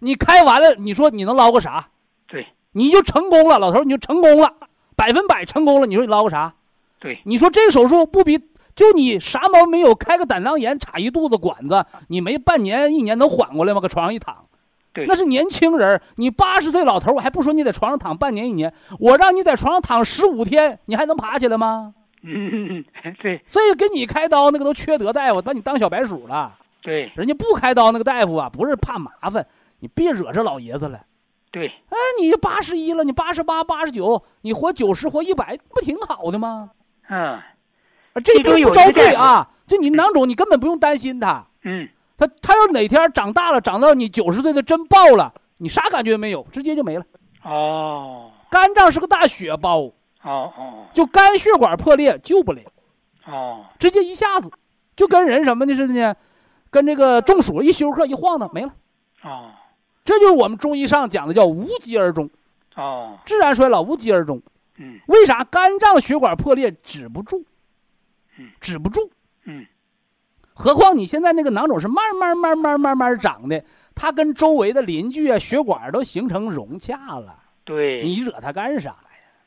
你开完了，你说你能捞个啥？对，你就成功了，老头你就成功了，百分百成功了。你说你捞个啥？对，你说这手术不比就你啥毛病没有，开个胆囊炎插一肚子管子，你没半年一年能缓过来吗？搁床上一躺，对，那是年轻人。你八十岁老头，我还不说你在床上躺半年一年，我让你在床上躺十五天，你还能爬起来吗？嗯，对所以给你开刀那个都缺德大夫，把你当小白鼠了。对人家不开刀那个大夫啊，不是怕麻烦，你别惹这老爷子了。对，哎，你八十一了，你八十八、八十九，你活九十、活一百，不挺好的吗？嗯啊，这病不招一个大夫罪啊！就你囊肿，你根本不用担心它。嗯它它要哪天长大了，长到你九十岁的真爆了，你啥感觉没有，直接就没了。哦肝脏是个大血包，哦哦就肝血管破裂救不了，哦直接一下子就跟人什么的似的呢，跟这个中暑一休克一晃荡没了。哦这就是我们中医上讲的叫无疾而终，哦自然衰老无疾而终。嗯为啥肝脏血管破裂止不住嗯？止不住。嗯何况你现在那个囊肿是慢慢慢慢慢慢长的，它跟周围的邻居啊、血管都形成融洽了，对你惹它干啥呀？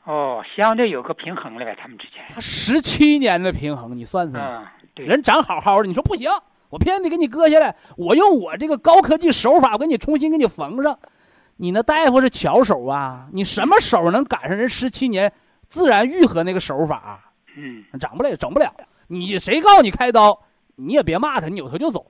哦，相对有个平衡了呗，他们之间。他十七年的平衡，你算算，嗯，对，人长好好的，你说不行，我偏得给你割下来，我用我这个高科技手法，我给你重新给你缝上。你那大夫是巧手啊，你什么手能赶上人十七年自然愈合那个手法？嗯整不了，整不了。你谁告诉你开刀，你也别骂他，你扭头就走。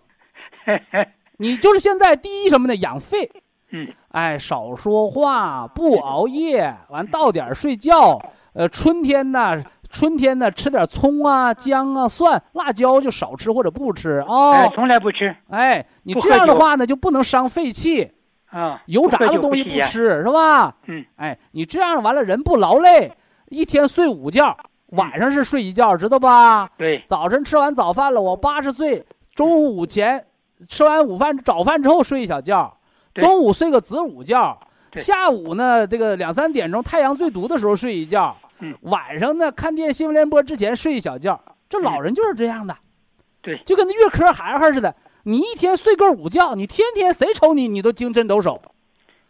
你就是现在第一什么呢？养肺，嗯哎，少说话，不熬夜，完到点儿睡觉。呃，春天呢，春天呢，吃点葱啊、姜啊、蒜、辣椒就少吃或者不吃啊。哎，从来不吃。哎，你这样的话呢，就不能伤肺气，啊，油炸的东西不。吃是吧？嗯，哎，你这样完了人不劳累，一天睡五觉，晚上是睡一觉，知道吧？对，早晨吃完早饭了，我八十岁，中午午前吃完午饭早饭之后睡一小觉，中午睡个子午觉，下午呢这个两三点钟太阳最毒的时候睡一觉，嗯。晚上呢看电新闻联播之前睡一小觉。这老人就是这样的，对。就跟那月科孩孩似的，你一天睡个午觉，你天天谁瞅你你都精神抖擞，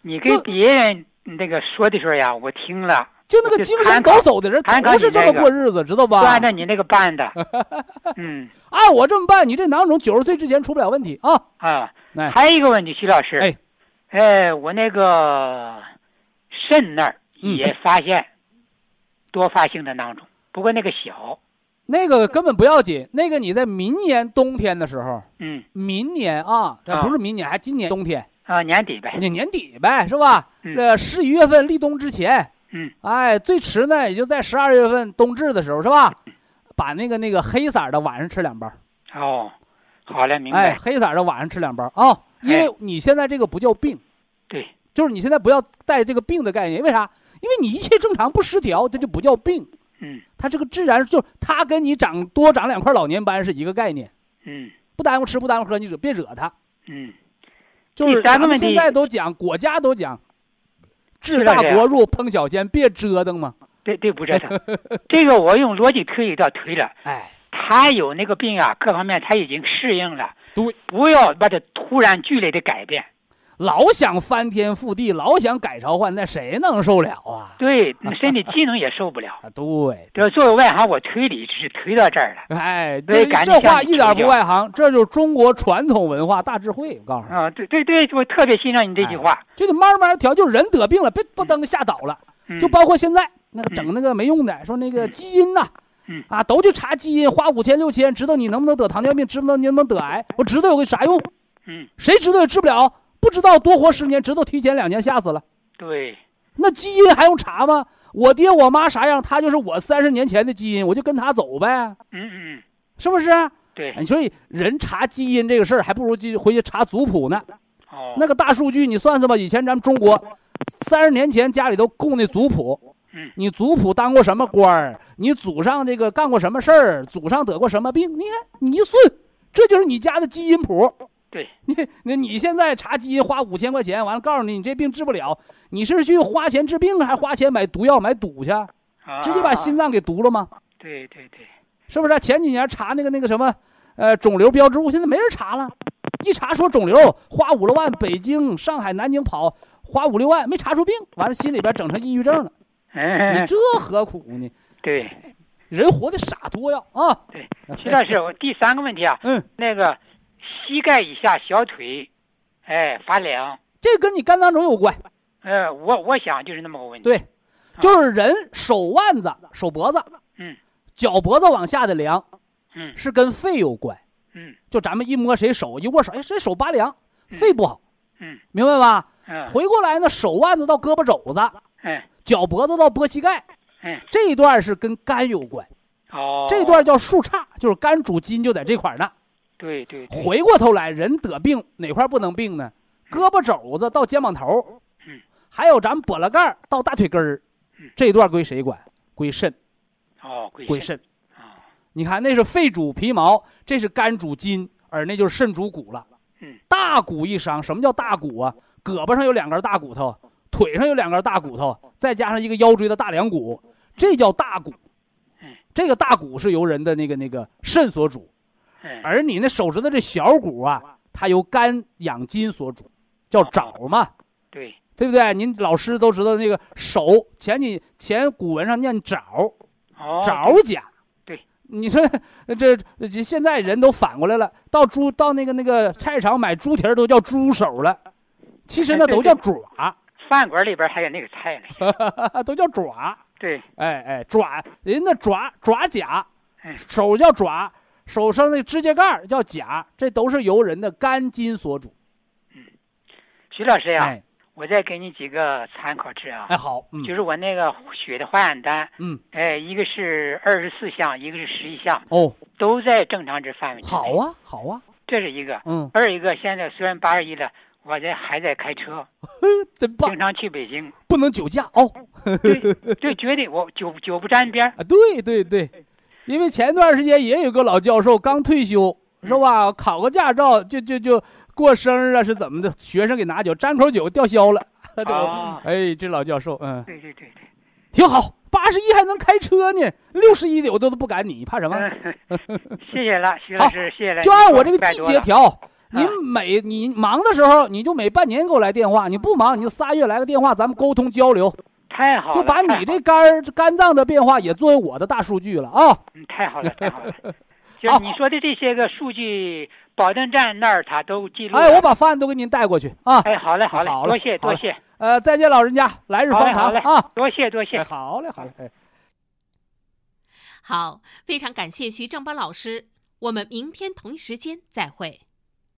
你跟别人那个说的时候呀，我听了，就那个精神抖擞的人他不是这么过日子，知道就按吧？照你那个办的。嗯。按我这么办，你这囊肿九十岁之前出不了问题啊！啊，哎。还有一个问题，徐老师。哎，哎，我那个肾那儿嗯。也发现多发性的囊肿，不过那个小。那个根本不要紧，那个你在明年冬天的时候，嗯明年啊，不是明年，还今年冬天，啊，年底呗。你年底呗，是吧？嗯这十一月份立冬之前，嗯哎，最迟呢也就在十二月份冬至的时候，是吧？把那个那个黑色的晚上吃两包，哦，好嘞，明哎，白。黑色的晚上吃两包啊，因为你现在这个不叫病，对，就是你现在不要带这个病的概念，为啥？因为你一切正常不失调，这就不叫病，嗯它这个自然就它跟你长多长两块老年斑是一个概念，嗯不耽误吃不耽误喝，你惹别惹它。嗯，就是咱们现在都讲，国家都讲，治大国入烹小鲜，别折腾嘛。对对，不折腾。这个我用逻辑推理倒推了，哎，他有那个病啊，各方面他已经适应了。对，不要把它突然剧烈的改变。老想翻天覆地，老想改朝换代，谁能受了啊？对，你身体机能也受不了。啊，对，这作为外行，我推理只是推到这儿了。哎，这这话一点不外行，这就是中国传统文化大智慧。我告诉你，啊，对对对，我特别欣赏你这句话。就得慢慢调，就是人得病了，别不登吓倒了。嗯就包括现在那个整那个没用的，说那个基因呐、嗯啊，都去查基因，花五千六千，知道你能不能得糖尿病，知不知道你能不能得癌？我知道有个啥用？嗯，谁知道也治不了？不知道多活十年，知道提前两年吓死了。对，那基因还用查吗？我爹我妈啥样，他就是我三十年前的基因，我就跟他走呗，嗯嗯嗯，是不是？对，所以人查基因这个事儿，还不如去回去查族谱呢。哦，那个大数据，你算算吧。以前咱们中国三十年前家里都供的族谱，嗯你族谱当过什么官儿？你祖上这个干过什么事儿？祖上得过什么病？你看你一算，这就是你家的基因谱。对，你那你现在查基因花五千块钱，完了告诉你你这病治不了，你是去花钱治病，还花钱买毒药买赌去？啊直接把心脏给毒了吗？对对对，是不是？前几年查那个那个什么，呃，肿瘤标志物，现在没人查了。一查说肿瘤，花五六万，北京、上海、南京跑，花五六万没查出病，完了心里边整成抑郁症了。你嗯，这何苦呢？对人活的傻多呀啊！对，徐老师，我第三个问题啊，嗯，那个膝盖以下小腿，哎，发凉，这跟你肝囊肿有关。呃，我我想就是那么个问题。对，就是人手腕子、手脖子，嗯，脚脖子往下的凉，嗯。是跟肺有关。嗯。就咱们一摸谁手，一握手，哎，谁手拔凉，嗯。肺不好，嗯。明白吧？嗯，回过来呢，手腕子到胳膊肘子，哎脚脖子到脖膝盖，哎这一段是跟肝有关。哦，这段叫树杈，就是肝主筋就在这块儿呢。对对对，回过头来，人得病哪块不能病呢？胳膊肘子到肩膀头，嗯，还有咱们脖子盖儿到大腿根儿嗯，这一段归谁管？归肾，哦归归肾。啊你看，那是肺主皮毛，这是肝主筋，而那就是肾主骨了。嗯，大骨一伤，什么叫大骨啊？胳膊上有两根大骨头，腿上有两根大骨头，再加上一个腰椎的大梁骨，这叫大骨。嗯，这个大骨是由人的那个那个肾所主，哎而你那手指头这小骨啊，它由肝养筋所主，叫爪嘛，对。对不对？您老师都知道那个手前几前古文上念爪，哦。爪甲。对，你说 这这现在人都反过来了，到猪到那个那个菜市场买猪蹄儿都叫猪手了，其实那都叫爪，饭馆里边还有那个菜呢，都叫爪。对。哎哎，爪人那爪爪甲嗯，手叫爪，手上那指甲盖叫甲，这都是由人的肝筋所主。嗯徐老师呀，哎我再给你几个参考值啊哎，，好，嗯就是我那个血的化验单，嗯，哎，一个是二十四项，一个是十一项，哦，都在正常值范围。好，啊，好啊，这是一个。嗯，二一个，现在虽然八十一了，我这还在开车，真棒经，常去北京，不能酒驾哦。对，就绝对我酒酒不沾边儿。啊，对对对，因为前段时间也有个老教授刚退休，是吧？考个驾照就就就过生日啊，是怎么的？学生给拿酒，沾口酒吊销了。就 哦哎，这老教授，嗯，对对对对，挺好，八十一还能开车呢，六十一的我都都不敢你，怕什么？嗯，谢谢了，徐老师，谢谢了。就按我这个季节调。调。您每你忙的时候，你就每半年给我来电话；你不忙，你就仨月来个电话，咱们沟通交流，太好了，就把你这肝儿肝脏的变化也作为我的大数据了啊。嗯太好了，太好了。就你说的这些个数据，保证站那儿他都记录了。哎，我把方案都给您带过去啊。哎，好嘞，好嘞，好了多谢多谢，呃，再见，老人家，来日方长啊！多谢多谢哎，。好嘞，好嘞，哎。好，非常感谢徐正邦老师，我们明天同一时间再会。